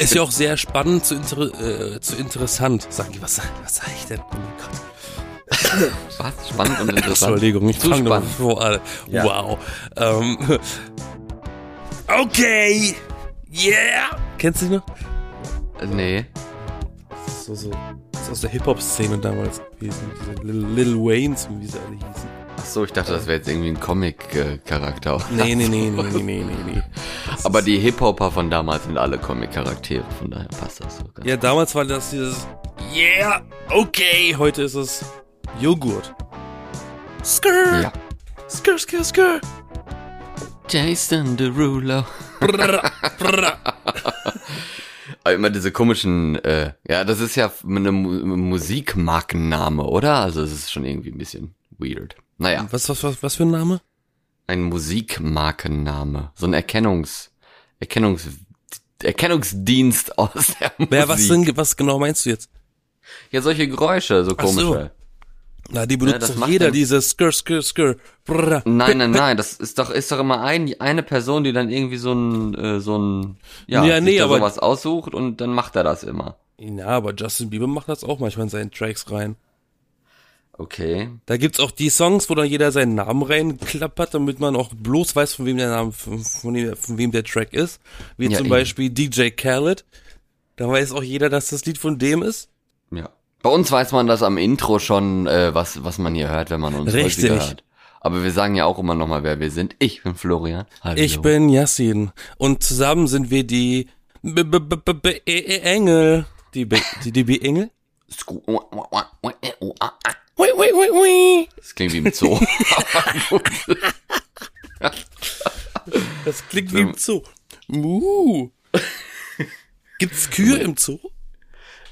Ist ja auch sehr spannend zu, inter äh, zu interessant. Sag ich, was, was sag ich denn? Oh Gott. Was? Spannend und interessant. Entschuldigung, ich fange noch spannend. vor. an. Ja. Wow. Ähm, okay. Yeah. Kennst du die noch? Äh, Nee. Das ist so, so, das ist aus der Hip-Hop-Szene damals gewesen. Diese Lil, Lil Waynes, wie sie alle hießen. Ach so, ich dachte, das wäre jetzt irgendwie ein Comic-Charakter. Nee, nee, nee, nee, nee, nee, nee. Aber die Hip-Hopper von damals sind alle Comic-Charaktere, von daher passt das so. Ja, damals war das dieses Yeah, okay. Heute ist es Joghurt. Skrr. Ja. Skrr, skrr, skrr. Jason Derulo. Brrr, brrr. Aber immer diese komischen, äh, ja, das ist ja eine Mu Musikmarkenname, oder? Also es ist schon irgendwie ein bisschen weird. Naja, Was, was, was, was für ein Name? ein Musikmarkenname. So ein Erkennungs, Erkennungs, Erkennungsdienst aus der Musik. Wer, was, denn, was genau meinst du jetzt? Ja, solche Geräusche, so Ach so. komische. Na, die benutzt das doch macht jeder, dann- diese Skrr, Skrr, Skrr. Brrr. Nein, nein, nein, das ist doch, ist doch immer ein, eine Person, die dann irgendwie so ein, äh, so ein, ja, Ja, nee, aber- sowas aussucht und dann macht er das immer. Ja, aber Justin Bieber macht das auch manchmal in seinen Tracks rein. Okay. Da gibt's auch die Songs, wo dann jeder seinen Namen reinklappert, damit man auch bloß weiß, von wem der Name, von, von, dem, von wem der Track ist. Wie Ja, zum eben. Beispiel DJ Khaled. Da weiß auch jeder, dass das Lied von dem ist. Ja. Bei uns weiß man das am Intro schon, äh, was, was man hier hört, wenn man uns Richtig. hört. Aber wir sagen ja auch immer nochmal, wer wir sind. Ich bin Florian. Hallo. Ich bin Yassin. Und zusammen sind wir die B -B -B -B -E -E Engel. Die B die, die B Engel? Sku- Ui, ui, ui, ui. Das klingt wie im Zoo. Das klingt wie im Zoo. Muh. Gibt's Kühe im Zoo?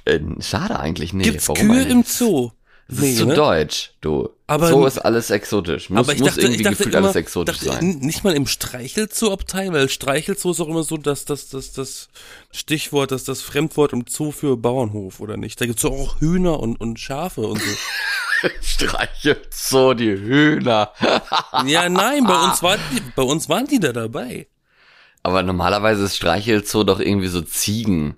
äh, schade eigentlich, nee. Gibt's warum Kühe eigentlich? im Zoo? Das ist zu deutsch, du. Aber- Zoo ist alles exotisch. Muss, Aber ich muss dachte, irgendwie ich dachte gefühlt immer, alles exotisch dachte, sein. nicht mal im Streichelzoo-Abteil, weil Streichelzoo ist auch immer so, dass das, das, das Stichwort, dass das Fremdwort im Zoo für Bauernhof, oder nicht? Da gibt's auch Hühner und, und Schafe und so. Streichelt so die Hühner. ja, nein, bei uns waren die, bei uns waren die da dabei. Aber normalerweise ist Streichelzoo doch irgendwie so Ziegen.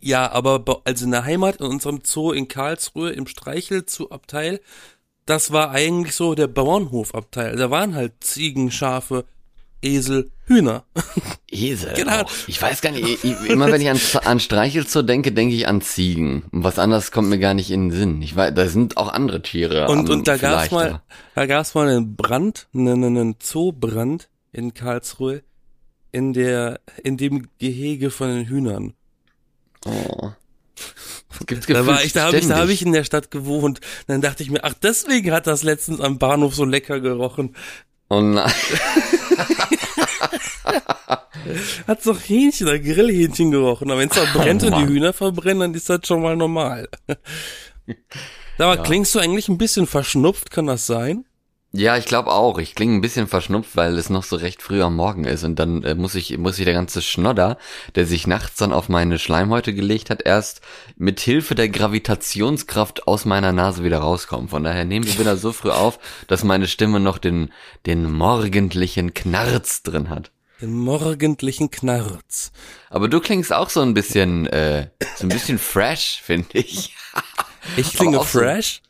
Ja, aber bei- also in der Heimat, in unserem Zoo in Karlsruhe, im Streichelzoo-Abteil, das war eigentlich so der Bauernhofabteil. Da waren halt Ziegen, Schafe, Esel, Hühner. Esel. Genau. Auch. Ich weiß gar nicht, ich, immer wenn ich an, an Streichelzoo denke, denke ich an Ziegen. Und was anderes kommt mir gar nicht in den Sinn. Ich weiß, da sind auch andere Tiere. Und, am- und da gab's mal, aber- da gab's mal einen Brand, einen, einen Zoobrand in Karlsruhe, in der, in dem Gehege von den Hühnern. Oh. Gibt's Da war ich, da habe ich, da habe ich in der Stadt gewohnt. Dann dachte ich mir, ach, deswegen hat das letztens am Bahnhof so lecker gerochen. Oh nein. Hat doch Hähnchen oder Grillhähnchen gerochen. Aber wenn es da brennt und die. Hühner verbrennen, dann ist das schon mal normal. Aber klingst du eigentlich ein bisschen verschnupft, kann das sein? Ja, ich glaube auch. Ich klinge ein bisschen verschnupft, weil es noch so recht früh am Morgen ist. Und dann äh, muss ich, muss ich der ganze Schnodder, der sich nachts dann auf meine Schleimhäute gelegt hat, erst mit Hilfe der Gravitationskraft aus meiner Nase wieder rauskommen. Von daher nehme ich wieder so früh auf, dass meine Stimme noch den, den morgendlichen Knarz drin hat. Den morgendlichen Knarz. Aber du klingst auch so ein bisschen, äh, so ein bisschen fresh, finde ich. Ich klinge auch so- fresh?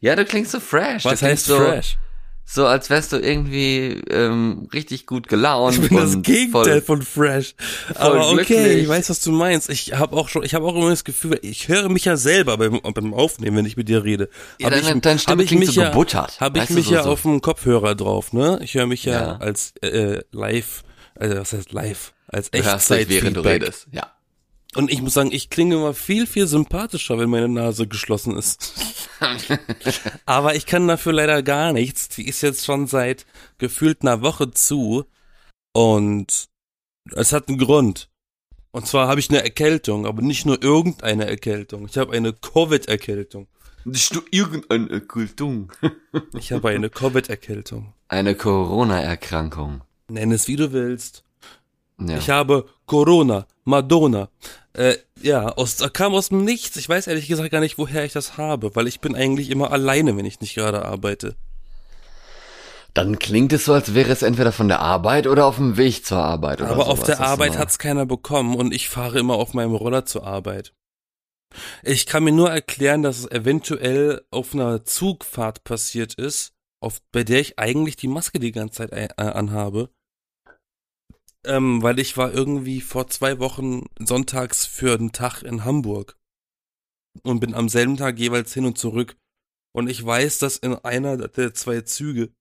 Ja, du klingst so fresh. Was heißt so, fresh? So als wärst du irgendwie ähm, richtig gut gelaunt. Ich bin das Gegenteil voll- von fresh. Aber okay, glücklich. ich weiß, was du meinst. Ich habe auch schon, ich habe auch immer das Gefühl, ich höre mich ja selber beim, beim Aufnehmen, wenn ich mit dir rede. Ja, Hab deine- ich, deine Stimme hab ich klingt mich so ja, gebuttert. Habe ich mich so- ja so- auf dem Kopfhörer drauf, ne? Ich höre mich ja, Ja. als äh, live, also was heißt live, als hörst dich, während du redest. Ja. Und ich muss sagen, ich klinge immer viel, viel sympathischer, wenn meine Nase geschlossen ist. Aber ich kann dafür leider gar nichts. Die ist jetzt schon seit gefühlt einer Woche zu. Und es hat einen Grund. Und zwar habe ich eine Erkältung, aber nicht nur irgendeine Erkältung. Ich habe eine Covid-Erkältung. Bist du irgendeine Kultung? Ich habe eine Covid-Erkältung. Eine Corona-Erkrankung. Nenn es wie du willst. Ja. Ich habe Corona, Madonna. Äh, ja, aus, kam aus dem Nichts. Ich weiß ehrlich gesagt gar nicht, woher ich das habe, weil ich bin eigentlich immer alleine, wenn ich nicht gerade arbeite. Dann klingt es so, als wäre es entweder von der Arbeit oder auf dem Weg zur Arbeit. Oder Aber sowas. auf der Arbeit hat's keiner bekommen und ich fahre immer auf meinem Roller zur Arbeit. Ich kann mir nur erklären, dass es eventuell auf einer Zugfahrt passiert ist, auf, bei der ich eigentlich die Maske die ganze Zeit ein- äh, anhabe. Ähm, weil ich war irgendwie vor zwei Wochen sonntags für einen Tag in Hamburg und bin am selben Tag jeweils hin und zurück. Und ich weiß, dass in einer der zwei Züge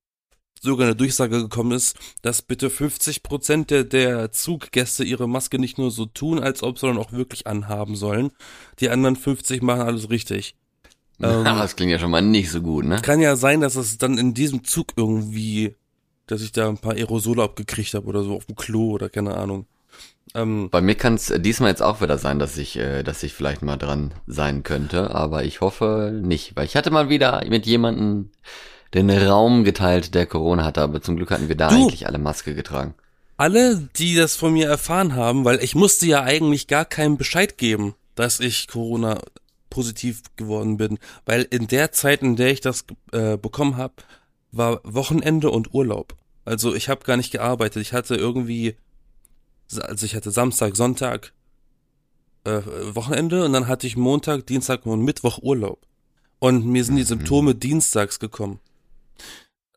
sogar eine Durchsage gekommen ist, dass bitte 50 Prozent der, der Zuggäste ihre Maske nicht nur so tun, als ob, sondern auch wirklich anhaben sollen. Die anderen 50 machen alles richtig. Ähm, das klingt ja schon mal nicht so gut, ne? Kann ja sein, dass es dann in diesem Zug irgendwie, dass ich da ein paar Aerosole abgekriegt habe oder so auf dem Klo oder keine Ahnung. Ähm, Bei mir kann es diesmal jetzt auch wieder sein, dass ich, äh, dass ich vielleicht mal dran sein könnte, aber ich hoffe nicht, weil ich hatte mal wieder mit jemandem den Raum geteilt, der Corona hatte, aber zum Glück hatten wir da Du! eigentlich alle Maske getragen. alle, die das von mir erfahren haben, weil ich musste ja eigentlich gar keinen Bescheid geben, dass ich Corona positiv geworden bin, weil in der Zeit, in der ich das äh, bekommen habe, war Wochenende und Urlaub. Also ich habe gar nicht gearbeitet. Ich hatte irgendwie, also ich hatte Samstag, Sonntag äh, Wochenende und dann hatte ich Montag, Dienstag und Mittwoch Urlaub. Und mir sind die Symptome dienstags gekommen.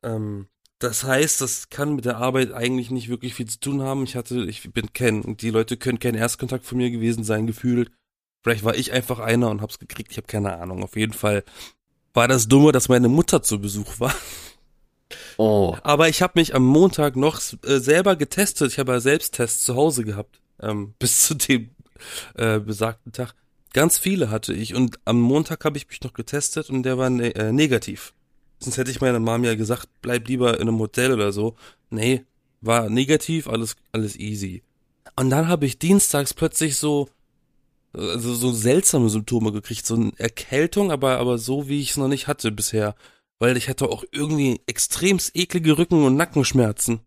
Ähm, das heißt, das kann mit der Arbeit eigentlich nicht wirklich viel zu tun haben. Ich hatte, ich bin kein, die Leute können kein Erstkontakt von mir gewesen sein, gefühlt. Vielleicht war ich einfach einer und hab's gekriegt, ich habe keine Ahnung. Auf jeden Fall war das Dumme, dass meine Mutter zu Besuch war. Oh, Aber ich habe mich am Montag noch äh, selber getestet. Ich habe ja Selbsttests zu Hause gehabt, ähm, bis zu dem äh, besagten Tag. Ganz viele hatte ich und am Montag habe ich mich noch getestet und der war ne äh, negativ. Sonst hätte ich meiner Mom ja gesagt, bleib lieber in einem Hotel oder so. Nee, war negativ, alles alles easy. Und dann habe ich dienstags plötzlich so also so seltsame Symptome gekriegt, so eine Erkältung, aber aber so wie ich es noch nicht hatte bisher, weil ich hatte auch irgendwie extremst eklige Rücken- und Nackenschmerzen.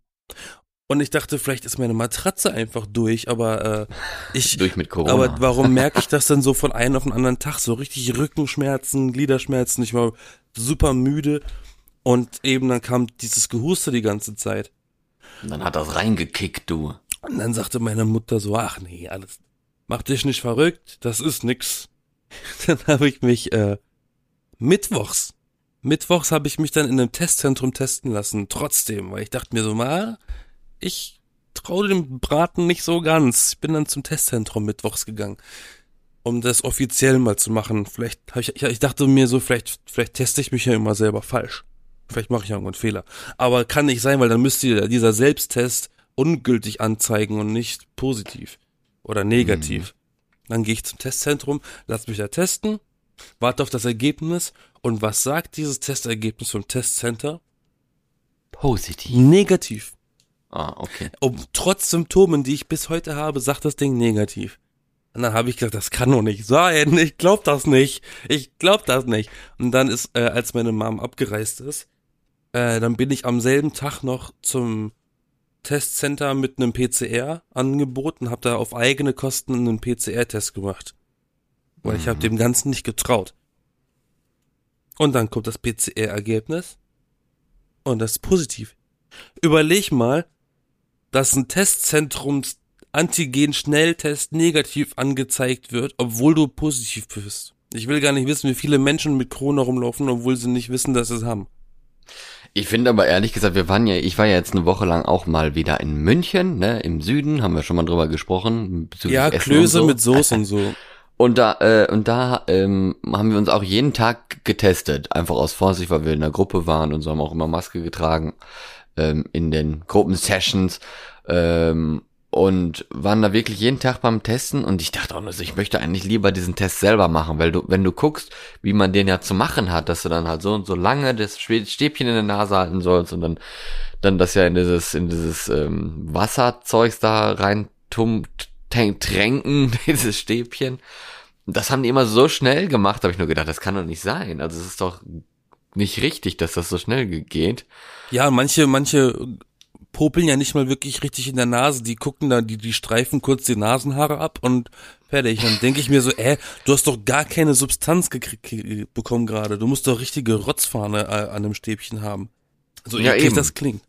Und ich dachte, vielleicht ist meine Matratze einfach durch, aber äh, ich durch mit Corona. aber warum merke ich das denn so von einem auf den anderen Tag? So richtig Rückenschmerzen, Gliederschmerzen, ich war super müde und eben dann kam dieses Gehuste die ganze Zeit. Und dann hat das reingekickt, du. Und dann sagte meine Mutter so, ach nee, alles, mach dich nicht verrückt, das ist nix. Dann habe ich mich äh, mittwochs, mittwochs habe ich mich dann in einem Testzentrum testen lassen, trotzdem, weil ich dachte mir so, mal, ich traue dem Braten nicht so ganz. Ich bin dann zum Testzentrum mittwochs gegangen, um das offiziell mal zu machen. Vielleicht hab ich, ich, dachte mir so, vielleicht, vielleicht teste ich mich ja immer selber falsch. Vielleicht mache ich irgendwo einen Fehler. Aber kann nicht sein, weil dann müsste dieser Selbsttest ungültig anzeigen und nicht positiv oder negativ. Dann gehe ich zum Testzentrum, lass mich da testen, warte auf das Ergebnis und was sagt dieses Testergebnis vom Testcenter? Positiv. Negativ. Ah, okay. Und trotz Symptomen, die ich bis heute habe, sagt das Ding negativ. Und dann habe ich gedacht, das kann doch nicht sein. Ich glaub das nicht. Ich glaub das nicht. Und dann ist, äh, als meine Mom abgereist ist, äh, dann bin ich am selben Tag noch zum Testcenter mit einem PCR-Angebot und habe da auf eigene Kosten einen PCR-Test gemacht. Weil ich habe dem Ganzen nicht getraut. Und dann kommt das PCR-Ergebnis und das ist positiv. Überleg mal, dass ein Testzentrums Antigen-Schnelltest negativ angezeigt wird, obwohl du positiv bist. Ich will gar nicht wissen, wie viele Menschen mit Corona rumlaufen, obwohl sie nicht wissen, dass sie es haben. Ich finde aber ehrlich gesagt, wir waren ja, ich war ja jetzt eine Woche lang auch mal wieder in München, ne, im Süden, haben wir schon mal drüber gesprochen. Ja, Essen Klöße so. mit Soße und so. Und da, äh, und da ähm, haben wir uns auch jeden Tag getestet, einfach aus Vorsicht, weil wir in der Gruppe waren und so haben auch immer Maske getragen ähm, in den Gruppensessions ähm, und waren da wirklich jeden Tag beim Testen und ich dachte auch nur ich möchte eigentlich lieber diesen Test selber machen, weil du, wenn du guckst, wie man den ja zu machen hat, dass du dann halt so und so lange das Stäbchen in der Nase halten sollst und dann dann das ja in dieses in dieses ähm, Wasserzeugs da rein tum, trän- tränken, dieses Stäbchen. Das haben die immer so schnell gemacht, habe ich nur gedacht, das kann doch nicht sein. Also es ist doch nicht richtig, dass das so schnell ge- geht. Ja, manche, manche popeln ja nicht mal wirklich richtig in der Nase. Die gucken da, die, die streifen kurz die Nasenhaare ab und fertig. Dann denke ich mir so, äh, du hast doch gar keine Substanz gekriegt, bekommen gerade. Du musst doch richtige Rotzfahne äh, an dem Stäbchen haben. So Ja, eklig eben. das klingt.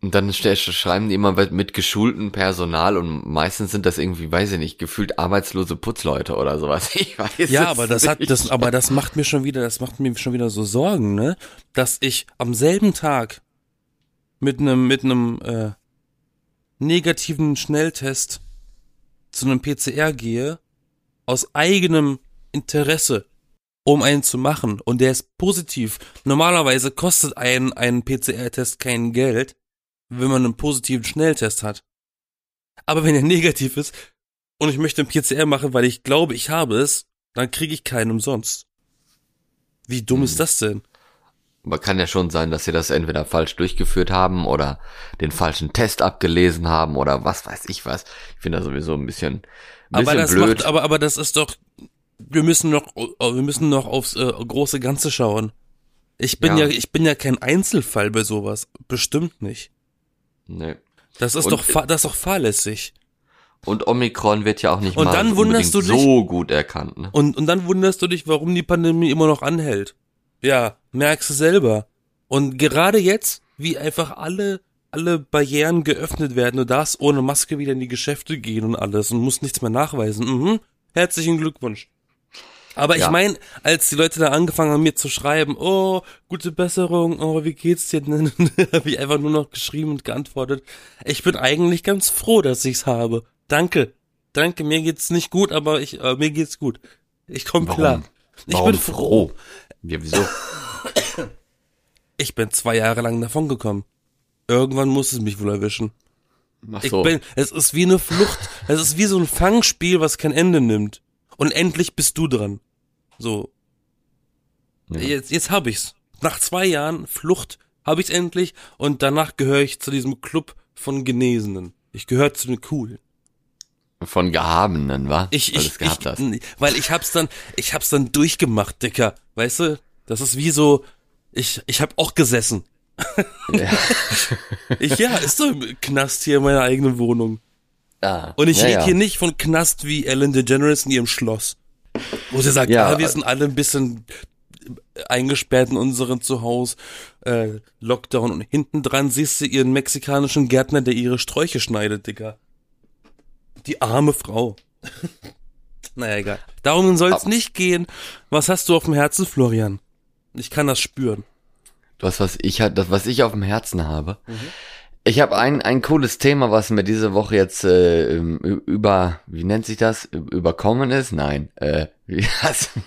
Und dann sch- schreiben die immer mit mit geschultem Personal und meistens sind das irgendwie, weiß ich nicht, gefühlt arbeitslose Putzleute oder sowas. Ich weiß Ja, aber das hat nicht. das, aber das macht mir schon wieder, das macht mir schon wieder so Sorgen, ne? Dass ich am selben Tag mit einem mit einem äh, negativen Schnelltest zu einem PCR gehe aus eigenem Interesse, um einen zu machen und der ist positiv. Normalerweise kostet ein ein PCR-Test kein Geld, wenn man einen positiven Schnelltest hat. Aber wenn er negativ ist und ich möchte einen PCR machen, weil ich glaube, ich habe es, dann kriege ich keinen umsonst. Wie dumm ist das denn? Aber kann ja schon sein, dass sie das entweder falsch durchgeführt haben oder den falschen Test abgelesen haben oder was weiß ich was. Ich finde das sowieso ein bisschen, ein Aber bisschen das blöd. macht, aber, aber das ist doch, wir müssen noch, wir müssen noch aufs äh, große Ganze schauen. Ich bin ja. Ja. ich bin ja kein Einzelfall bei sowas. Bestimmt nicht. nee. Das ist Und- doch, das ist doch fahrlässig. Und Omikron wird ja auch nicht Und mal dann wunderst du dich- so gut erkannt. Ne? Und, und dann wunderst du dich, warum die Pandemie immer noch anhält. Ja, merkst du selber. Und gerade jetzt, wie einfach alle, alle Barrieren geöffnet werden, du darfst ohne Maske wieder in die Geschäfte gehen und alles und musst nichts mehr nachweisen. Mhm. Herzlichen Glückwunsch. Aber ich Ja. mein, als die Leute da angefangen haben, mir zu schreiben, oh, gute Besserung, oh, wie geht's dir denn? habe ich einfach nur noch geschrieben und geantwortet. Ich bin eigentlich ganz froh, dass ich's habe. Danke. Danke, mir geht's nicht gut, aber ich, äh, mir geht's gut. Ich komme klar. Ich Warum bin froh. Ja, wieso? Ich bin zwei Jahre lang davon gekommen. Irgendwann muss es mich wohl erwischen. Ach Ich so. bin, es ist wie eine Flucht. Es ist wie so ein Fangspiel, was kein Ende nimmt. Und endlich bist du dran. So. Ja. Jetzt, jetzt hab ich's. Nach zwei Jahren Flucht hab ich's endlich und danach gehöre ich zu diesem Club von Genesenen. Ich gehöre zu den Coolen. Von Gehabenen, wa? Ich, Weil ich, gehabt ich, hast. weil ich hab's dann, ich hab's dann durchgemacht, Dicker. Weißt du? Das ist wie so, ich, ich hab auch gesessen. Ja. Ich, ja, ist so im Knast hier in meiner eigenen Wohnung. Ah, Und ich ja, rede ja. hier nicht von Knast wie Ellen DeGeneres in ihrem Schloss. Wo sie sagt, Ja, ja, wir äh, sind alle ein bisschen eingesperrt in unserem Zuhause, äh, Lockdown und hinten dran siehst du ihren mexikanischen Gärtner, der ihre Sträuche schneidet, Digga. Die arme Frau. naja, egal. Darum soll es nicht gehen. Was hast du auf dem Herzen, Florian? Ich kann das spüren. Das, was ich halt, das, was ich auf dem Herzen habe. Mhm. Ich habe ein, ein cooles Thema, was mir diese Woche jetzt äh, ähm, über, wie nennt sich das? Überkommen ist? Nein. Äh,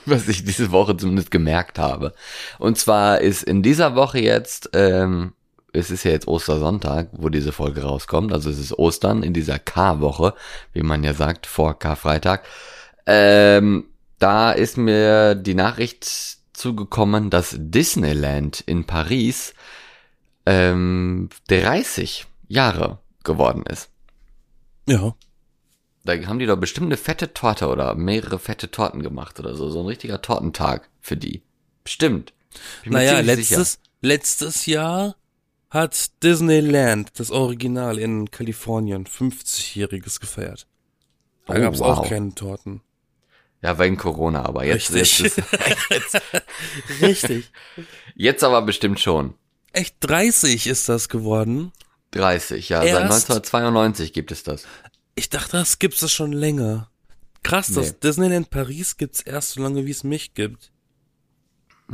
was ich diese Woche zumindest gemerkt habe. Und zwar ist in dieser Woche jetzt, ähm, es ist ja jetzt Ostersonntag, wo diese Folge rauskommt. Also es ist Ostern in dieser K-Woche, wie man ja sagt, vor Karfreitag. Ähm, da ist mir die Nachricht zugekommen, dass Disneyland in Paris ähm, 30 Jahre geworden ist. Ja. Da haben die doch bestimmt eine fette Torte oder mehrere fette Torten gemacht oder so. So ein richtiger Tortentag für die. Bestimmt. Naja, sicher. letztes, letztes Jahr hat Disneyland, das Original in Kalifornien, 50-jähriges gefeiert. Da Oh, gab's wow. auch keine Torten. Ja, wegen Corona, aber jetzt, jetzt, Richtig. ist, Richtig. jetzt aber bestimmt schon. Echt 30 ist das geworden. 30, ja. Seit Erst- 1992 gibt es das. Ich dachte, das gibt's das schon länger. Krass, Nee. das Disneyland Paris gibt's erst so lange, wie es mich gibt.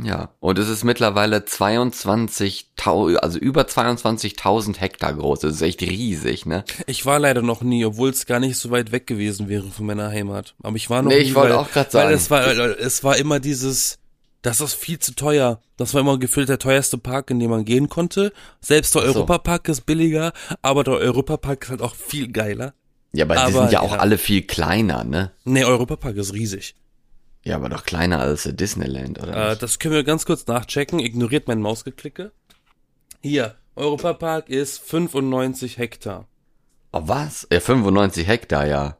Ja, und es ist mittlerweile 22.000, also über 22.000 Hektar groß. Das ist echt riesig, ne? Ich war leider noch nie, obwohl es gar nicht so weit weg gewesen wäre von meiner Heimat. Aber ich war noch Nee, nie, ich wollte weil, auch grad weil sagen. es war, es war immer dieses, das ist viel zu teuer. Das war immer gefühlt der teuerste Park, in den man gehen konnte. Selbst der so. Europapark ist billiger, aber der Europapark ist halt auch viel geiler. Ja, aber, die Aber, sind ja auch ja. alle viel kleiner, ne? Nee, Europapark ist riesig. Ja, aber doch kleiner als der Disneyland, oder? Äh, das können wir ganz kurz nachchecken. Ignoriert mein Mausgeklicke. Hier, Europapark ist 95 Hektar. oh, was? Ja, 95 Hektar, ja.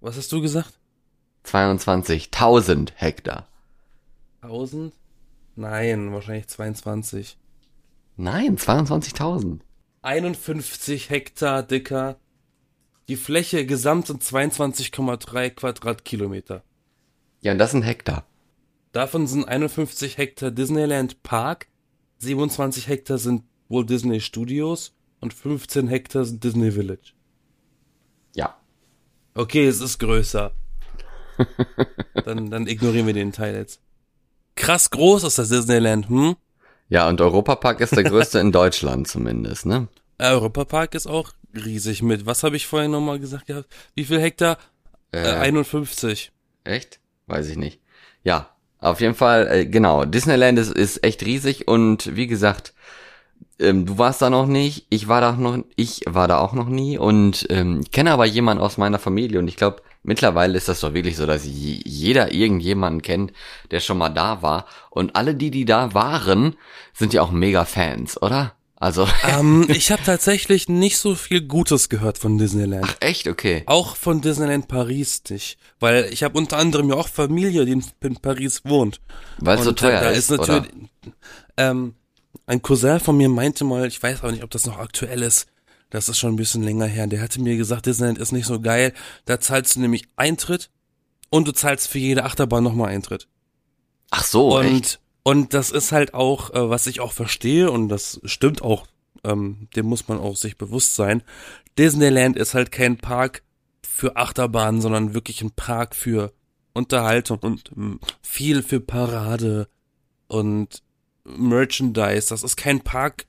Was hast du gesagt? 22.000 Hektar. 1000? Nein, wahrscheinlich 22. Nein, 22.000. 51 Hektar dicker. Die Fläche gesamt sind 22,3 Quadratkilometer. Ja, und das sind Hektar. Davon sind 51 Hektar Disneyland Park, 27 Hektar sind Walt Disney Studios und 15 Hektar sind Disney Village. Ja. Okay, es ist größer. dann, dann ignorieren wir den Teil jetzt. Krass groß ist das Disneyland, hm? Ja, und Europapark ist der größte in Deutschland zumindest, ne? Europapark ist auch riesig mit. Was habe ich vorhin nochmal gesagt gehabt? Wie viel Hektar? Äh, Äh, 51. Echt? Weiß ich nicht. Ja, auf jeden Fall, äh, genau. Disneyland ist, ist echt riesig und wie gesagt, ähm, du warst da noch nicht, ich war da noch, ich war da auch noch nie und ähm, kenne aber jemanden aus meiner Familie und ich glaube, mittlerweile ist das doch wirklich so, dass je- jeder irgendjemanden kennt, der schon mal da war und alle die, die da waren, sind ja auch mega Fans, oder? Also ähm, ich habe tatsächlich nicht so viel Gutes gehört von Disneyland. echt okay. Auch von Disneyland Paris nicht. Weil ich habe unter anderem ja auch Familie, die in, Paris wohnt. Weil es so Und, äh, teuer da ist, oder? natürlich, ähm, ein Cousin von mir meinte mal, ich weiß auch nicht, ob das noch aktuell ist, das ist schon ein bisschen länger her, der hatte mir gesagt, Disneyland ist nicht so geil, da zahlst du nämlich Eintritt und du zahlst für jede Achterbahn nochmal Eintritt. Ach so, echt? Und, das ist halt auch, äh, was ich auch verstehe und das stimmt auch, ähm, dem muss man auch sich bewusst sein, Disneyland ist halt kein Park für Achterbahnen, sondern wirklich ein Park für Unterhaltung und ähm, viel für Parade und Merchandise. Das ist kein Park,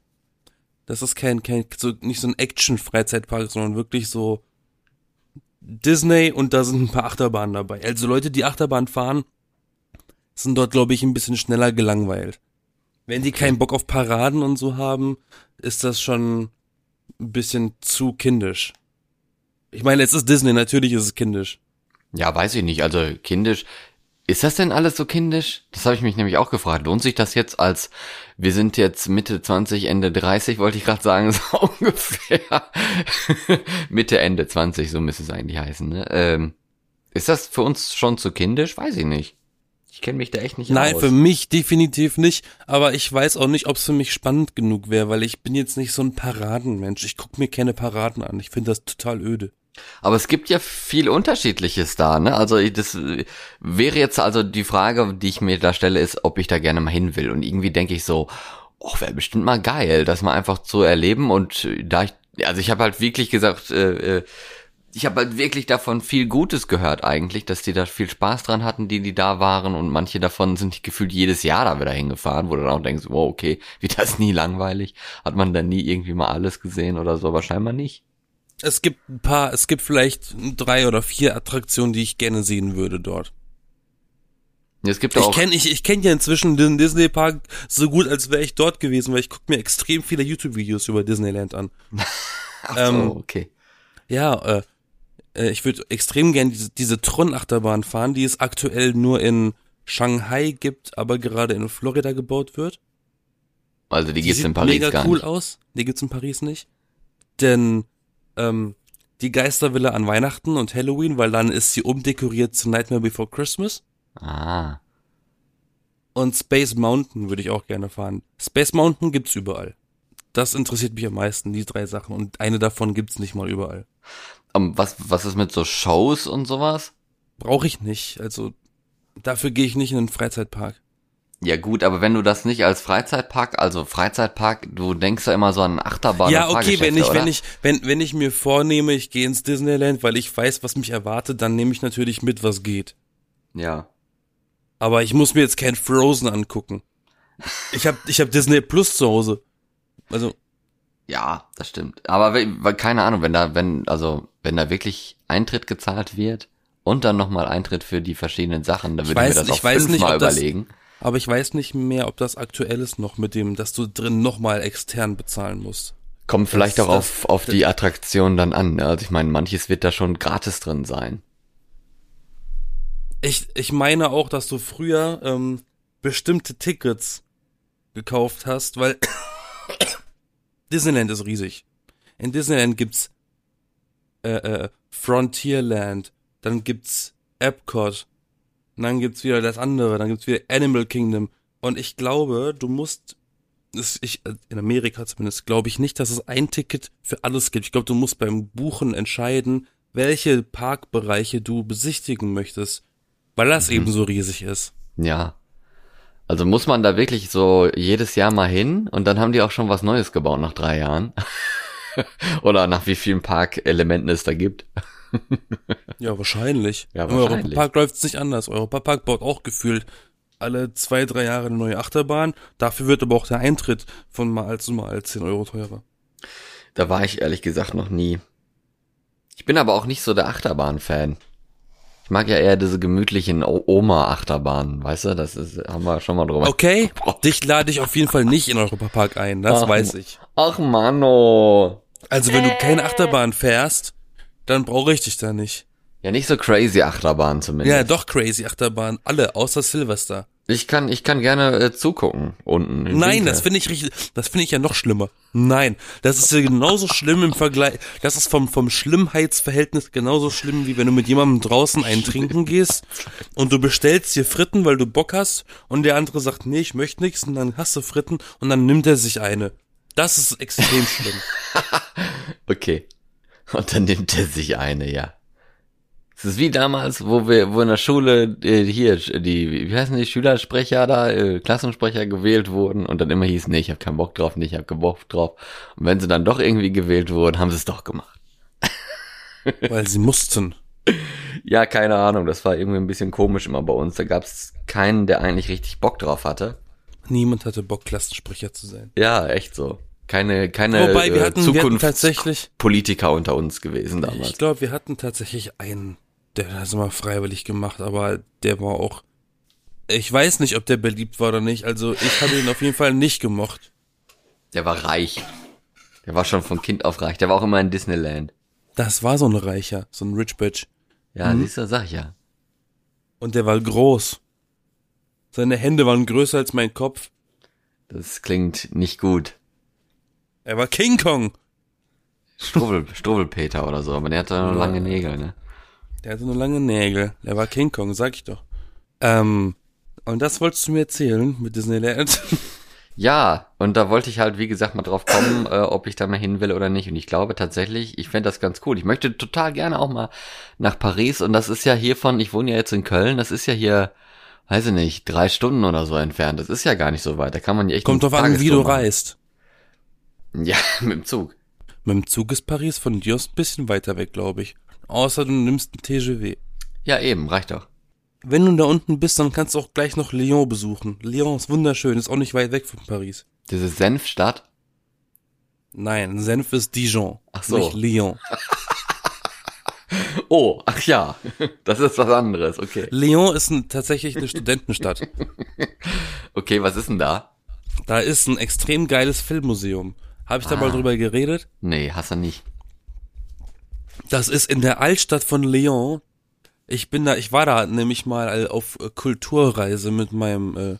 das ist kein, kein so, nicht so ein Action-Freizeitpark, sondern wirklich so Disney und da sind ein paar Achterbahnen dabei. Also Leute, die Achterbahn fahren, sind dort, glaube ich, ein bisschen schneller gelangweilt. Wenn die keinen Bock auf Paraden und so haben, ist das schon ein bisschen zu kindisch. Ich meine, es ist Disney, natürlich ist es kindisch. Ja, weiß ich nicht. Also kindisch. Ist das denn alles so kindisch? Das habe ich mich nämlich auch gefragt. Lohnt sich das jetzt als, wir sind jetzt Mitte 20, Ende 30, wollte ich gerade sagen, so ungefähr. Mitte, Ende 20, so müsste es eigentlich heißen. Ne? Ähm, ist das für uns schon zu kindisch? Weiß ich nicht. Ich kenne mich da echt nicht Nein, aus. für mich definitiv nicht, aber ich weiß auch nicht, ob es für mich spannend genug wäre, weil ich bin jetzt nicht so ein Paradenmensch. Ich guck mir keine Paraden an. Ich finde das total öde. Aber es gibt ja viel Unterschiedliches da, ne? Also das wäre jetzt also die Frage, die ich mir da stelle, ist, ob ich da gerne mal hin will. Und irgendwie denke ich so, oh, wäre bestimmt mal geil, das mal einfach zu erleben. Und da ich, also ich habe halt wirklich gesagt, äh, äh, ich habe halt wirklich davon viel Gutes gehört eigentlich, dass die da viel Spaß dran hatten, die die da waren. Und manche davon sind gefühlt jedes Jahr da wieder hingefahren, wo du dann auch denkst, wow, okay, wird das nie langweilig? Hat man da nie irgendwie mal alles gesehen oder so? Aber scheinbar nicht. Es gibt ein paar, es gibt vielleicht drei oder vier Attraktionen, die ich gerne sehen würde dort. Es gibt Ich auch kenne ich, ich kenn ja inzwischen den Disney Park so gut, als wäre ich dort gewesen, weil ich gucke mir extrem viele YouTube-Videos über Disneyland an. Ach so, ähm, okay. Ja, äh, äh, ich würde extrem gern diese, diese Tron-Achterbahn fahren, die es aktuell nur in Shanghai gibt, aber gerade in Florida gebaut wird. Also die, Die gibt's in Paris mega gar cool nicht. aus. Die gibt's in Paris nicht. Denn ähm, die Geistervilla an Weihnachten und Halloween, weil dann ist sie umdekoriert zu Nightmare Before Christmas. Ah, Und Space Mountain würde ich auch gerne fahren. Space Mountain gibt's überall. Das interessiert mich am meisten, die drei Sachen. Und eine davon gibt's nicht mal überall. Um, was was ist mit so Shows und sowas? Brauche ich nicht. Also dafür gehe ich nicht in einen Freizeitpark. Ja gut, aber wenn du das nicht als Freizeitpark, also Freizeitpark, du denkst ja immer so an Achterbahn ja, okay, wenn ich, Fahrgeschäfte, wenn oder? ich, wenn, wenn ich mir vornehme, ich gehe ins Disneyland, weil ich weiß, was mich erwartet, dann nehme ich natürlich mit, was geht. Ja. Aber ich muss mir jetzt kein Frozen angucken. Ich hab, ich hab Disney Plus zu Hause. Also, Ja, das stimmt. Aber keine Ahnung, wenn da, wenn, also, wenn da wirklich Eintritt gezahlt wird und dann nochmal Eintritt für die verschiedenen Sachen, dann würde ich mir das ich auch fünfmal das- überlegen. aber ich weiß nicht mehr, ob das aktuell ist noch mit dem, dass du drin nochmal extern bezahlen musst. Kommt vielleicht das- auch auf, auf die Attraktion dann an. ne? Also ich meine, manches wird da schon gratis drin sein. Ich, ich meine auch, dass du früher ähm, bestimmte Tickets gekauft hast, weil Disneyland ist riesig. In Disneyland gibt's äh, äh, Frontierland, dann gibt's Epcot, und dann gibt's wieder das andere, dann gibt's wieder Animal Kingdom. Und ich glaube, du musst, das, ich, äh, in Amerika zumindest, glaube ich nicht, dass es ein Ticket für alles gibt. Ich glaube, du musst beim Buchen entscheiden, welche Parkbereiche du besichtigen möchtest, weil das eben so riesig ist. Ja. Also muss man da wirklich so jedes Jahr mal hin und dann haben die auch schon was Neues gebaut nach drei Jahren. Oder nach wie vielen Parkelementen es da gibt. ja, wahrscheinlich. Ja, wahrscheinlich. Europapark läuft es nicht anders. Europapark baut auch gefühlt alle zwei, drei Jahre eine neue Achterbahn. Dafür wird aber auch der Eintritt von mal zu mal 10 Euro teurer. Da war ich ehrlich gesagt noch nie. Ich bin aber auch nicht so der Achterbahn-Fan. Ich mag ja eher diese gemütlichen Oma-Achterbahnen, weißt du? Das ist, haben wir schon mal drüber. Okay, dich lade ich auf jeden Fall nicht in Europapark ein, das Ach, weiß ich. Ach, Mano. Also wenn du keine Achterbahn fährst, dann brauche ich dich da nicht. Ja, nicht so crazy Achterbahn zumindest. Ja, doch crazy Achterbahn, alle, außer Silvester. Ich kann, ich kann gerne äh, zugucken unten. Nein, Winkel. das finde ich richtig, das finde ich ja noch schlimmer. Nein, das ist ja genauso schlimm im Vergleich, das ist vom, vom Schlimmheitsverhältnis genauso schlimm, wie wenn du mit jemandem draußen einen trinken gehst und du bestellst dir Fritten, weil du Bock hast und der andere sagt, nee, ich möchte nichts und dann hast du Fritten und dann nimmt er sich eine. Das ist extrem schlimm. Okay. Und dann nimmt er sich eine, ja. Es ist wie damals, wo wir, wo in der Schule äh, hier die, wie heißen die Schülersprecher da, äh, Klassensprecher gewählt wurden und dann immer hieß, nee, ich habe keinen Bock drauf, nee, ich habe keinen Bock drauf. Und wenn sie dann doch irgendwie gewählt wurden, haben sie es doch gemacht. Weil sie mussten. Ja, keine Ahnung, das war irgendwie ein bisschen komisch immer bei uns. Da gab es keinen, der eigentlich richtig Bock drauf hatte. Niemand hatte Bock, Klassensprecher zu sein. Ja, echt so. Keine, keine Wobei, wir äh, hatten, wir hatten Zukunft tatsächlich, Politiker unter uns gewesen damals. ich glaube, wir hatten tatsächlich einen, der hat das immer freiwillig gemacht, aber der war auch, ich weiß nicht, ob der beliebt war oder nicht, also ich habe ihn auf jeden Fall nicht gemocht. Der war reich. Der war schon von Kind auf reich. Der war auch immer in Disneyland. Das war so ein Reicher, so ein Rich Bitch. Ja, Mhm. siehst du, sag ich ja. Und der war groß. Seine Hände waren größer als mein Kopf. Das klingt nicht gut. Er war King Kong. Struwwel, Struwwelpeter oder so, aber der hatte nur lange Nägel, ne? Der hatte nur lange Nägel. Der war King Kong, sag ich doch. Ähm, und das wolltest du mir erzählen mit Disneyland? Ja, und da wollte ich halt, wie gesagt, mal drauf kommen, äh, ob ich da mal hin will oder nicht. Und ich glaube tatsächlich, ich fände das ganz cool. Ich möchte total gerne auch mal nach Paris. Und das ist ja hiervon, ich wohne ja jetzt in Köln, das ist ja hier, weiß ich nicht, drei Stunden oder so entfernt. Das ist ja gar nicht so weit. Da kann man ja echt Kommt drauf an, wie du reist. Ja, mit dem Zug. Mit dem Zug ist Paris von dir aus ein bisschen weiter weg, glaube ich. Außer du nimmst ein TGV. Ja, eben, reicht doch. Wenn du da unten bist, dann kannst du auch gleich noch Lyon besuchen. Lyon ist wunderschön, ist auch nicht weit weg von Paris. Diese Senfstadt. Nein, Senf ist Dijon, Ach so. nicht Lyon. Oh, ach ja, das ist was anderes. Okay. Lyon ist ein, tatsächlich eine Studentenstadt. Okay, was ist denn da? Da ist ein extrem geiles Filmmuseum. Habe ich da mal Ah. drüber geredet? Nee, hast du nicht. Das ist in der Altstadt von Lyon. Ich bin da, ich war da nämlich mal auf äh, Kulturreise mit meinem, äh,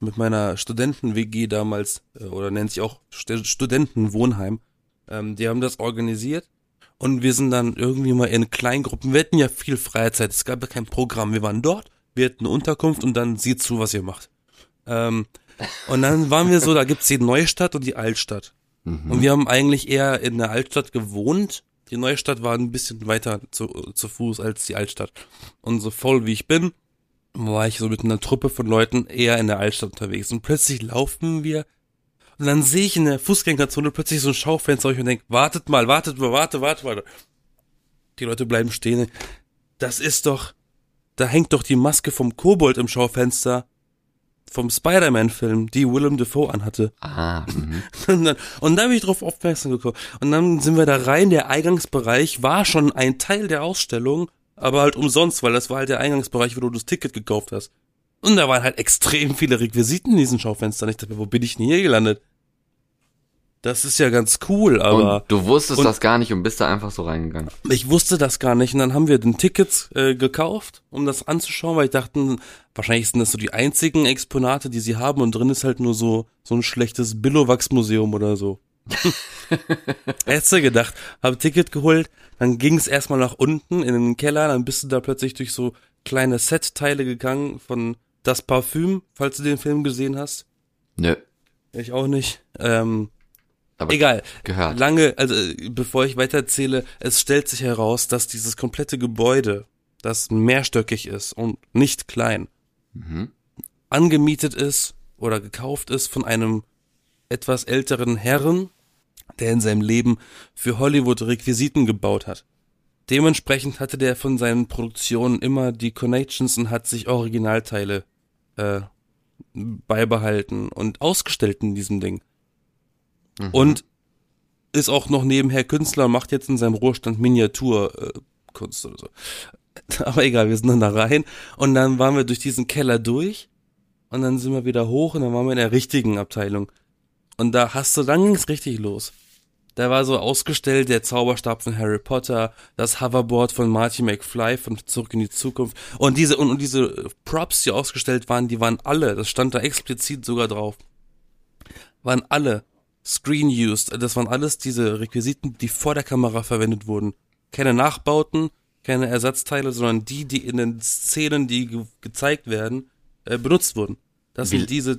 mit meiner Studenten-WG damals, äh, oder nennt sich auch St Studentenwohnheim. Ähm, die haben das organisiert und wir sind dann irgendwie mal in Kleingruppen. Wir hatten ja viel Freizeit, es gab ja kein Programm. Wir waren dort, wir hatten eine Unterkunft und dann seht zu, was ihr macht. Ähm, und dann waren wir so, da gibt's die Neustadt und die Altstadt. Und wir haben eigentlich eher in der Altstadt gewohnt. Die Neustadt war ein bisschen weiter zu, zu Fuß als die Altstadt. Und so voll wie ich bin, war ich so mit einer Truppe von Leuten eher in der Altstadt unterwegs. Und plötzlich laufen wir und dann sehe ich in der Fußgängerzone plötzlich so ein Schaufenster und denke, wartet mal, wartet mal, warte, warte, warte. Die Leute bleiben stehen. Das ist doch, da hängt doch die Maske vom Kobold im Schaufenster vom Spider-Man-Film, die Willem Dafoe anhatte. Ah, mhm. Und dann, und dann bin ich drauf aufmerksam gekommen. Und dann sind wir da rein. Der Eingangsbereich war schon ein Teil der Ausstellung, aber halt umsonst, weil das war halt der Eingangsbereich, wo du das Ticket gekauft hast. Und da waren halt extrem viele Requisiten in diesen Schaufenstern. Ich dachte mir, wo bin ich denn hier gelandet? Das ist ja ganz cool, aber und du wusstest das gar nicht und bist da einfach so reingegangen. ich wusste das gar nicht. Und dann haben wir den Tickets äh, gekauft, um das anzuschauen, weil ich dachte, wahrscheinlich sind das so die einzigen Exponate, die sie haben. Und drin ist halt nur so, so ein schlechtes Billowax-Museum oder so. Hättest du gedacht, habe Ticket geholt, dann ging es erstmal nach unten in den Keller, dann bist du da plötzlich durch so kleine Set-Teile gegangen von Das Parfüm, falls du den Film gesehen hast. Nö. Ich auch nicht. Ähm, Aber egal. gehört. Lange, also bevor ich weiterzähle, es stellt sich heraus, dass dieses komplette Gebäude, das mehrstöckig ist und nicht klein, Mhm. angemietet ist oder gekauft ist von einem etwas älteren Herren, der in seinem Leben für Hollywood Requisiten gebaut hat. Dementsprechend hatte der von seinen Produktionen immer die Connections und hat sich Originalteile äh, beibehalten und ausgestellt in diesem Ding. Mhm. Und ist auch noch nebenher Künstler, macht jetzt in seinem Ruhestand Miniaturkunst äh, oder so. Aber egal, wir sind dann da rein und dann waren wir durch diesen Keller durch und dann sind wir wieder hoch und dann waren wir in der richtigen Abteilung. Und da hast du, dann ging's richtig los. Da war so ausgestellt der Zauberstab von Harry Potter, das Hoverboard von Marty McFly von Zurück in die Zukunft. Und diese, und, und diese Props, die ausgestellt waren, die waren alle, das stand da explizit sogar drauf, waren alle Screen used. Das waren alles diese Requisiten, die vor der Kamera verwendet wurden. Keine Nachbauten, keine Ersatzteile, sondern die, die in den Szenen, die ge gezeigt werden, äh, benutzt wurden. Das Wie sind diese,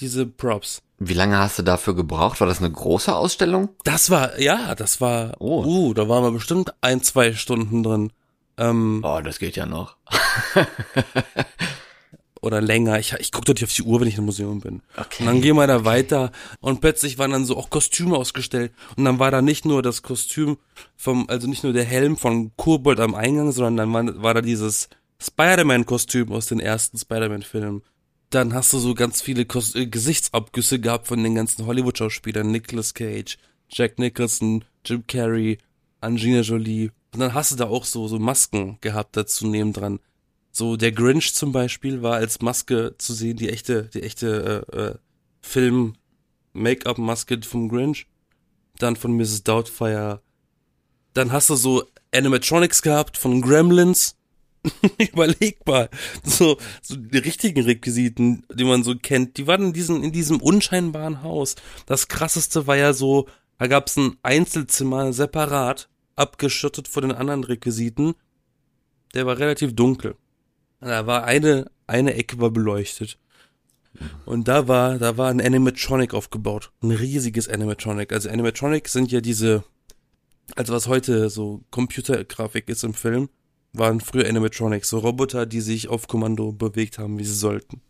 diese Props. Wie lange hast du dafür gebraucht? War das eine große Ausstellung? Das war, ja, das war, oh. uh, da waren wir bestimmt ein, zwei Stunden drin. Ähm, oh, das geht ja noch. oder länger. Ich, ich gucke natürlich auf die Uhr, wenn ich im Museum bin. Okay. Und dann gehen wir da okay. weiter und plötzlich waren dann so auch Kostüme ausgestellt. Und dann war da nicht nur das Kostüm vom, also nicht nur der Helm von Kurbold am Eingang, sondern dann war, war da dieses Spider-Man-Kostüm aus den ersten Spider-Man-Filmen dann hast du so ganz viele Kos äh, Gesichtsabgüsse gehabt von den ganzen Hollywood-Schauspielern, Nicolas Cage, Jack Nicholson, Jim Carrey, Angelina Jolie. Und dann hast du da auch so, so Masken gehabt dazu neben dran. So der Grinch zum Beispiel war als Maske zu sehen, die echte, die echte äh, äh, Film-Make-up-Maske vom Grinch. Dann von Mrs. Doubtfire. Dann hast du so Animatronics gehabt von Gremlins Überleg mal. So, so die richtigen Requisiten, die man so kennt, die waren in diesem, in diesem unscheinbaren Haus. Das krasseste war ja so, da gab's ein Einzelzimmer separat, abgeschottet von den anderen Requisiten. Der war relativ dunkel. Da war eine, eine Ecke war beleuchtet. Und da war, da war ein Animatronic aufgebaut. Ein riesiges Animatronic. Also Animatronic sind ja diese, also was heute so Computergrafik ist im Film waren früher Animatronics, so Roboter, die sich auf Kommando bewegt haben, wie sie sollten.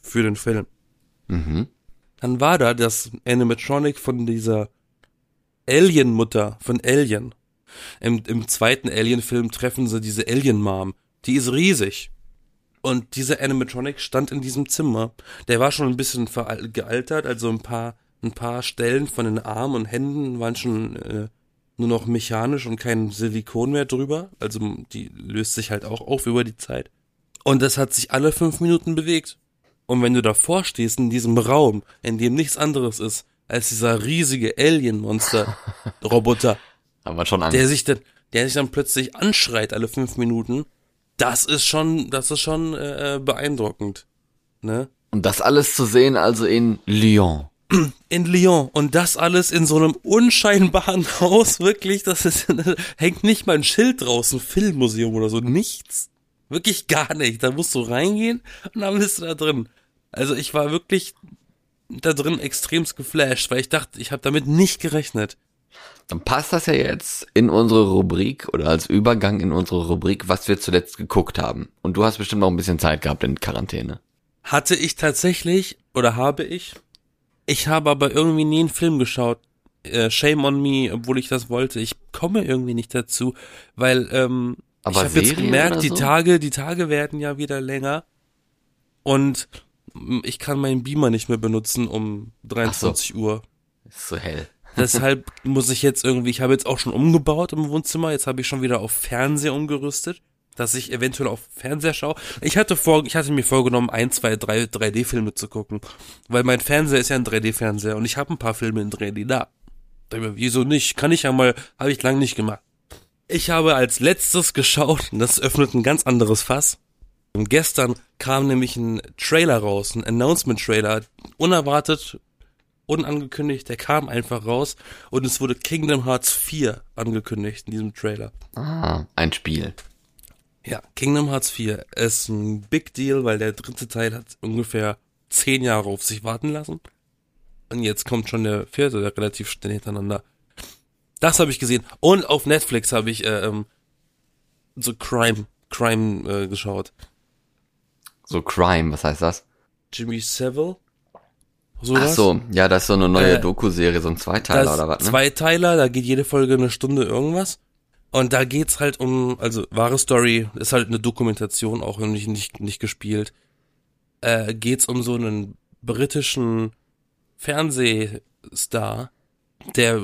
Für den Film. Mhm. Dann war da das Animatronic von dieser Alien-Mutter von Alien. Im, Im zweiten Alien-Film treffen sie diese Alien-Mom. Die ist riesig. Und dieser Animatronic stand in diesem Zimmer. Der war schon ein bisschen gealtert, also ein paar, ein paar Stellen von den Armen und Händen waren schon äh, nur noch mechanisch und kein Silikon mehr drüber. Also die löst sich halt auch auf über die Zeit. Und das hat sich alle fünf Minuten bewegt. Und wenn du davor stehst in diesem Raum, in dem nichts anderes ist, als dieser riesige Alien-Monster-Roboter, der sich dann, der sich dann plötzlich anschreit alle fünf Minuten, das ist schon, das ist schon äh, beeindruckend. Ne? Und das alles zu sehen also in Lyon in Lyon und das alles in so einem unscheinbaren Haus, wirklich, das ist, hängt nicht mal ein Schild draußen, Filmmuseum oder so, nichts. Wirklich gar nicht. Da musst du reingehen und dann bist du da drin. Also ich war wirklich da drin extremst geflasht, weil ich dachte, ich habe damit nicht gerechnet. Dann passt das ja jetzt in unsere Rubrik oder als Übergang in unsere Rubrik, was wir zuletzt geguckt haben. Und du hast bestimmt noch ein bisschen Zeit gehabt in Quarantäne. Hatte ich tatsächlich oder habe ich ich habe aber irgendwie nie einen Film geschaut. Äh, shame on me, obwohl ich das wollte. Ich komme irgendwie nicht dazu, weil ähm, aber ich habe jetzt gemerkt, die Tage, die Tage werden ja wieder länger und ich kann meinen Beamer nicht mehr benutzen um 23 so. Uhr. Ist so hell. Deshalb muss ich jetzt irgendwie, ich habe jetzt auch schon umgebaut im Wohnzimmer, jetzt habe ich schon wieder auf Fernseher umgerüstet dass ich eventuell auf Fernseher schaue. Ich hatte vor, ich hatte mir vorgenommen, ein, zwei, drei 3D-Filme zu gucken, weil mein Fernseher ist ja ein 3D-Fernseher und ich habe ein paar Filme in 3D da. Wieso nicht? Kann ich ja mal, habe ich lang nicht gemacht. Ich habe als letztes geschaut, und das öffnet ein ganz anderes Fass. Und gestern kam nämlich ein Trailer raus, ein Announcement-Trailer, unerwartet, unangekündigt, der kam einfach raus und es wurde Kingdom Hearts 4 angekündigt in diesem Trailer. Ah, ein Spiel. Ja, Kingdom Hearts 4 ist ein Big Deal, weil der dritte Teil hat ungefähr zehn Jahre auf sich warten lassen. Und jetzt kommt schon der vierte, der relativ schnell hintereinander. Das habe ich gesehen. Und auf Netflix habe ich äh, ähm, so Crime, Crime äh, geschaut. So Crime, was heißt das? Jimmy Savile. So Ach so, ja, das ist so eine neue äh, Doku-Serie, so ein Zweiteiler oder was, ne? Zweiteiler, da geht jede Folge eine Stunde irgendwas. Und da geht's halt um, also wahre Story, ist halt eine Dokumentation, auch nicht, nicht, nicht gespielt. Äh, geht's um so einen britischen Fernsehstar, der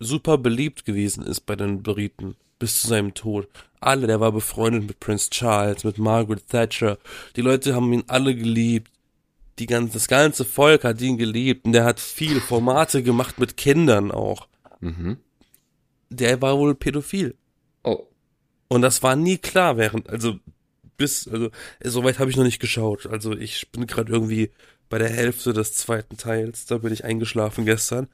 super beliebt gewesen ist bei den Briten bis zu seinem Tod. Alle, der war befreundet mit Prince Charles, mit Margaret Thatcher. Die Leute haben ihn alle geliebt. Die ganze, das ganze Volk hat ihn geliebt und der hat viel Formate gemacht mit Kindern auch. Mhm. Der war wohl pädophil. Oh. Und das war nie klar während, also bis, also soweit habe ich noch nicht geschaut. Also ich bin gerade irgendwie bei der Hälfte des zweiten Teils, da bin ich eingeschlafen gestern.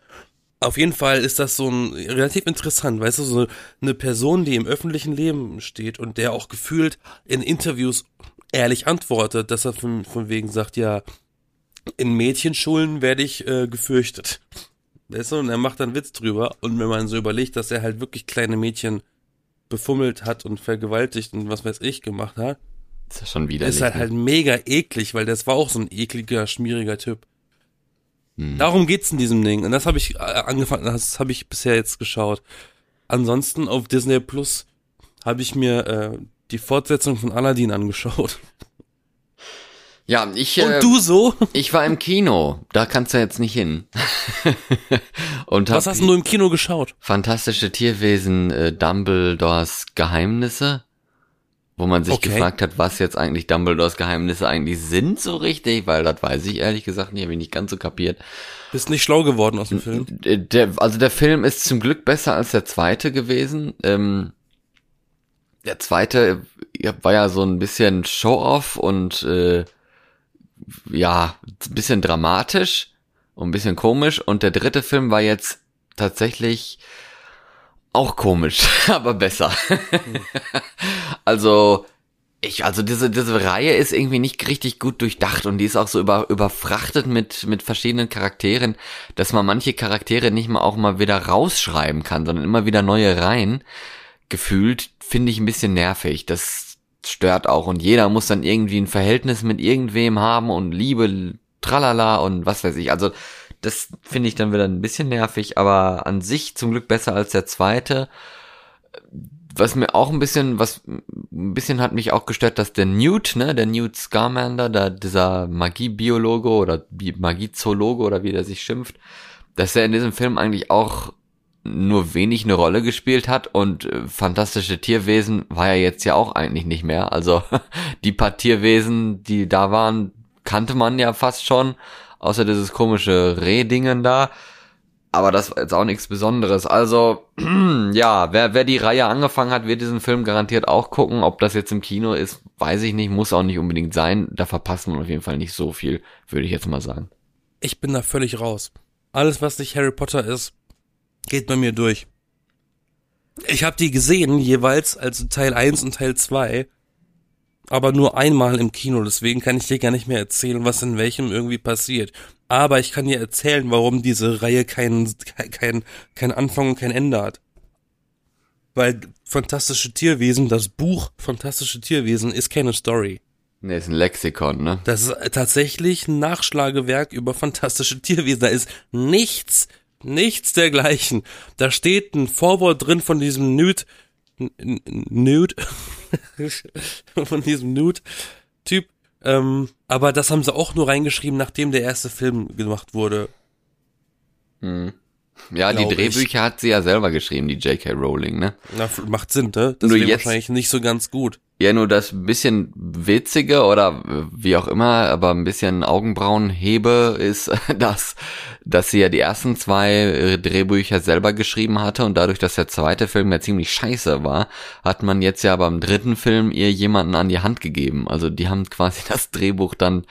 Auf jeden Fall ist das so ein relativ interessant, weißt du, so eine Person, die im öffentlichen Leben steht und der auch gefühlt in Interviews ehrlich antwortet, dass er von, von wegen sagt, ja, in Mädchenschulen werde ich äh, gefürchtet. Weißt du, und er macht dann Witz drüber. Und wenn man so überlegt, dass er halt wirklich kleine Mädchen befummelt hat und vergewaltigt und was weiß ich gemacht hat, ist ja schon wieder. Ist halt, halt mega eklig, weil das war auch so ein ekliger, schmieriger Typ. Hm. Darum geht's in diesem Ding. Und das habe ich äh, angefangen, das habe ich bisher jetzt geschaut. Ansonsten auf Disney Plus habe ich mir äh, die Fortsetzung von Aladdin angeschaut. Ja, ich. Und äh, du so? Ich war im Kino. Da kannst du jetzt nicht hin. Und Was hast du im Kino geschaut? Fantastische Tierwesen, äh, Dumbledores Geheimnisse wo man sich okay. gefragt hat, was jetzt eigentlich Dumbledores Geheimnisse eigentlich sind so richtig, weil das weiß ich ehrlich gesagt nicht, habe ich nicht ganz so kapiert. Bist nicht schlau geworden aus dem Film? Der, also der Film ist zum Glück besser als der zweite gewesen. Ähm, der zweite war ja so ein bisschen Show-off und äh, ja, ein bisschen dramatisch und ein bisschen komisch. Und der dritte Film war jetzt tatsächlich auch komisch, aber besser. also, ich, also diese, diese Reihe ist irgendwie nicht richtig gut durchdacht und die ist auch so über, überfrachtet mit, mit verschiedenen Charakteren, dass man manche Charaktere nicht mal auch mal wieder rausschreiben kann, sondern immer wieder neue Reihen. Gefühlt finde ich ein bisschen nervig. Das stört auch und jeder muss dann irgendwie ein Verhältnis mit irgendwem haben und Liebe, tralala und was weiß ich. Also, das finde ich dann wieder ein bisschen nervig, aber an sich zum Glück besser als der zweite. Was mir auch ein bisschen, was ein bisschen hat mich auch gestört, dass der Newt, ne, der Newt Scamander, da dieser Magiebiologe oder Magiezoologe oder wie der sich schimpft, dass er in diesem Film eigentlich auch nur wenig eine Rolle gespielt hat und äh, fantastische Tierwesen war ja jetzt ja auch eigentlich nicht mehr. Also die paar Tierwesen, die da waren, kannte man ja fast schon außer dieses komische Rehdingen da. Aber das war jetzt auch nichts Besonderes. Also, ja, wer, wer die Reihe angefangen hat, wird diesen Film garantiert auch gucken. Ob das jetzt im Kino ist, weiß ich nicht, muss auch nicht unbedingt sein. Da verpasst man auf jeden Fall nicht so viel, würde ich jetzt mal sagen. Ich bin da völlig raus. Alles, was nicht Harry Potter ist, geht bei mir durch. Ich habe die gesehen, jeweils, also Teil 1 und Teil 2 aber nur einmal im Kino, deswegen kann ich dir gar nicht mehr erzählen, was in welchem irgendwie passiert. Aber ich kann dir erzählen, warum diese Reihe keinen kein, kein Anfang und kein Ende hat. Weil Fantastische Tierwesen, das Buch Fantastische Tierwesen ist keine Story. Nee, ist ein Lexikon, ne? Das ist tatsächlich ein Nachschlagewerk über fantastische Tierwesen. Da ist nichts, nichts dergleichen. Da steht ein Vorwort drin von diesem Newt, Nude, von diesem Nude-Typ. Ähm, aber das haben sie auch nur reingeschrieben, nachdem der erste Film gemacht wurde. Hm. Ja, die Drehbücher ich. hat sie ja selber geschrieben, die J.K. Rowling, ne? Na, macht Sinn, ne? Das ist wahrscheinlich nicht so ganz gut. Ja, nur das bisschen witzige oder wie auch immer, aber ein bisschen Augenbrauenhebe ist das, dass sie ja die ersten zwei Drehbücher selber geschrieben hatte und dadurch, dass der zweite Film ja ziemlich scheiße war, hat man jetzt ja beim dritten Film ihr jemanden an die Hand gegeben. Also die haben quasi das Drehbuch dann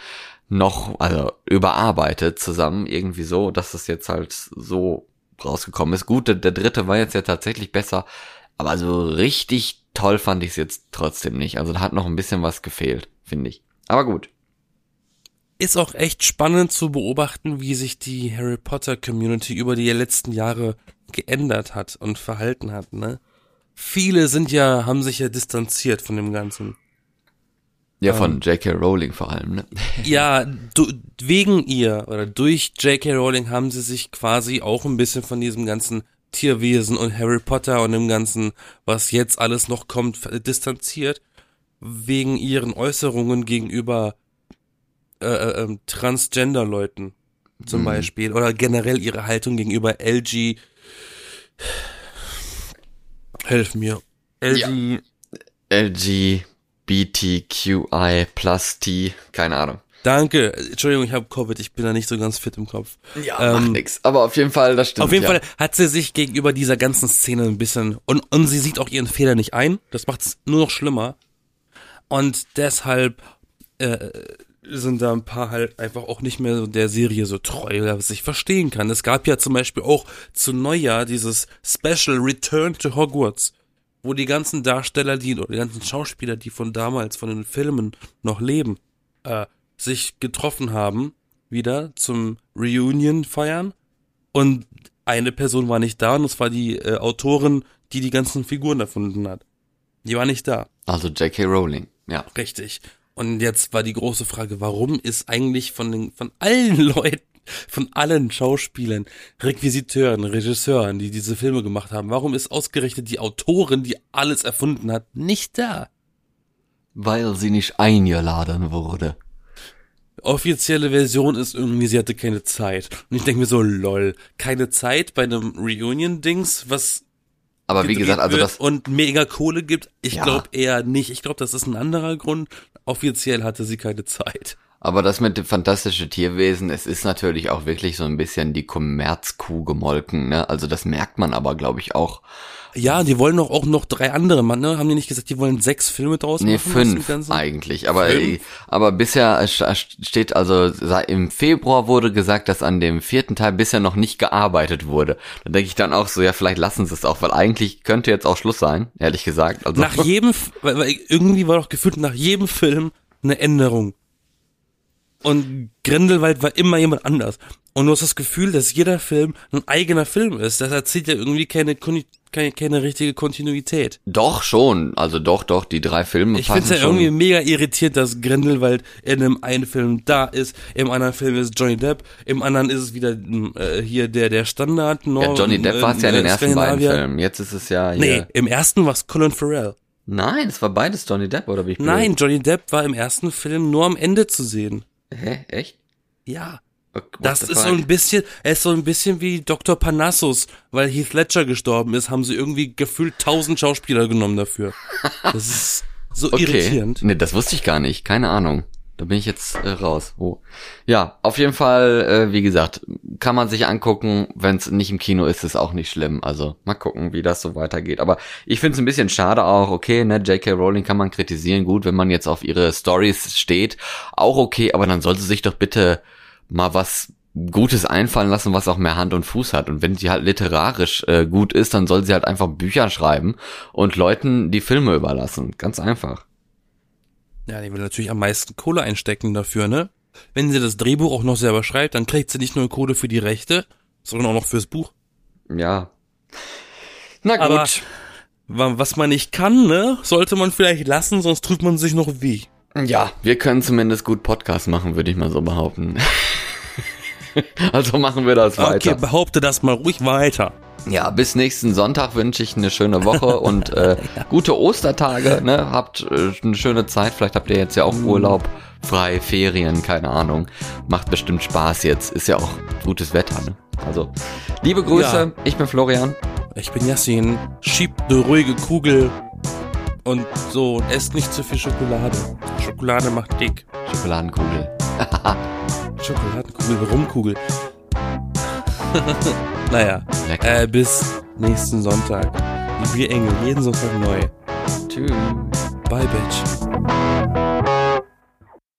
noch, also überarbeitet zusammen, irgendwie so, dass es jetzt halt so rausgekommen ist. Gut, der, der dritte war jetzt ja tatsächlich besser, aber so richtig toll fand ich es jetzt trotzdem nicht. Also da hat noch ein bisschen was gefehlt, finde ich. Aber gut. Ist auch echt spannend zu beobachten, wie sich die Harry Potter Community über die letzten Jahre geändert hat und verhalten hat, ne? Viele sind ja, haben sich ja distanziert von dem Ganzen. Ja, von ähm, J.K. Rowling vor allem, ne? Ja, du, wegen ihr oder durch J.K. Rowling haben sie sich quasi auch ein bisschen von diesem ganzen Tierwesen und Harry Potter und dem ganzen, was jetzt alles noch kommt, distanziert, wegen ihren Äußerungen gegenüber äh, äh, ähm, Transgender-Leuten zum mhm. Beispiel oder generell ihre Haltung gegenüber LG. Helf mir. LG. Ja. LGBTQI plus T, keine Ahnung. Danke. Entschuldigung, ich habe Covid, ich bin da nicht so ganz fit im Kopf. Ja, ähm, macht nix. Aber auf jeden Fall, das stimmt. Auf jeden ja. Fall hat sie sich gegenüber dieser ganzen Szene ein bisschen und, und sie sieht auch ihren Fehler nicht ein. Das macht es nur noch schlimmer. Und deshalb äh, sind da ein paar halt einfach auch nicht mehr so der Serie so treu, was ich verstehen kann. Es gab ja zum Beispiel auch zu Neujahr dieses Special Return to Hogwarts, wo die ganzen Darsteller, die oder die ganzen Schauspieler, die von damals, von den Filmen noch leben, äh, sich getroffen haben, wieder zum Reunion feiern. Und eine Person war nicht da, und das war die äh, Autorin, die die ganzen Figuren erfunden hat. Die war nicht da. Also J.K. Rowling, ja. Richtig. Und jetzt war die große Frage, warum ist eigentlich von den, von allen Leuten, von allen Schauspielern, Requisiteuren, Regisseuren, die diese Filme gemacht haben, warum ist ausgerechnet die Autorin, die alles erfunden hat, nicht da? Weil sie nicht eingeladen wurde offizielle Version ist irgendwie, sie hatte keine Zeit. Und ich denke mir so, lol, keine Zeit bei einem Reunion-Dings, was aber wie gesagt, also das und mega Kohle gibt, ich ja. glaube eher nicht. Ich glaube, das ist ein anderer Grund. Offiziell hatte sie keine Zeit. Aber das mit dem fantastischen Tierwesen, es ist natürlich auch wirklich so ein bisschen die Kommerzkuh gemolken, ne? Also das merkt man aber, glaube ich, auch ja, die wollen doch auch noch drei andere, Mann, ne? Haben die nicht gesagt, die wollen sechs Filme draus nee, machen? fünf eigentlich. Aber, fünf? aber bisher steht also, im Februar wurde gesagt, dass an dem vierten Teil bisher noch nicht gearbeitet wurde. Da denke ich dann auch so, ja, vielleicht lassen sie es auch, weil eigentlich könnte jetzt auch Schluss sein, ehrlich gesagt. Also nach jedem, weil, weil irgendwie war doch gefühlt nach jedem Film eine Änderung. Und Grindelwald war immer jemand anders. Und du hast das Gefühl, dass jeder Film ein eigener Film ist. Das erzählt ja irgendwie keine, keine, keine richtige Kontinuität. Doch, schon. Also doch, doch, die drei Filme Ich finde es ja schon. irgendwie mega irritiert, dass Grindelwald in einem einen Film da ist, im anderen Film ist Johnny Depp, im anderen ist es wieder äh, hier der, der Standard. Ja, Johnny Depp äh, war es ja in den ersten beiden Filmen. Jetzt ist es ja hier. Nee, im ersten war es Colin Farrell. Nein, es war beides Johnny Depp, oder wie ich Nein, Johnny Depp war im ersten Film nur am Ende zu sehen. Hä? Echt? Ja. Das ist so ein bisschen, er ist so ein bisschen wie Dr. Panassus, weil Heath Ledger gestorben ist, haben sie irgendwie gefühlt tausend Schauspieler genommen dafür. Das ist so okay. irritierend. Nee, das wusste ich gar nicht, keine Ahnung. Da bin ich jetzt äh, raus. Oh. Ja, auf jeden Fall, äh, wie gesagt, kann man sich angucken. Wenn es nicht im Kino ist, ist auch nicht schlimm. Also mal gucken, wie das so weitergeht. Aber ich finde es ein bisschen schade auch. Okay, ne, J.K. Rowling kann man kritisieren. Gut, wenn man jetzt auf ihre Stories steht, auch okay. Aber dann sollte sich doch bitte mal was Gutes einfallen lassen, was auch mehr Hand und Fuß hat. Und wenn sie halt literarisch äh, gut ist, dann soll sie halt einfach Bücher schreiben und Leuten die Filme überlassen. Ganz einfach. Ja, die will natürlich am meisten Kohle einstecken dafür, ne? Wenn sie das Drehbuch auch noch selber schreibt, dann kriegt sie nicht nur Kohle für die Rechte, sondern auch noch fürs Buch. Ja. Na gut. Aber was man nicht kann, ne, sollte man vielleicht lassen, sonst tut man sich noch weh. Ja, wir können zumindest gut Podcast machen, würde ich mal so behaupten. also machen wir das weiter. Okay, behaupte das mal ruhig weiter. Ja, bis nächsten Sonntag wünsche ich eine schöne Woche und äh, ja. gute Ostertage. Ne? Habt äh, eine schöne Zeit. Vielleicht habt ihr jetzt ja auch mhm. Urlaub, frei, Ferien, keine Ahnung. Macht bestimmt Spaß jetzt. Ist ja auch gutes Wetter. Ne? Also, liebe Grüße. Ja. Ich bin Florian. Ich bin Yassin. Schiebt eine ruhige Kugel und so und esst nicht zu viel Schokolade. Schokolade macht dick. Schokoladenkugel. Schokoladenkugel, Rumkugel. naja, äh, bis nächsten Sonntag. Wir Engel, jeden Sonntag neu. Tschüss. Bye, Bitch.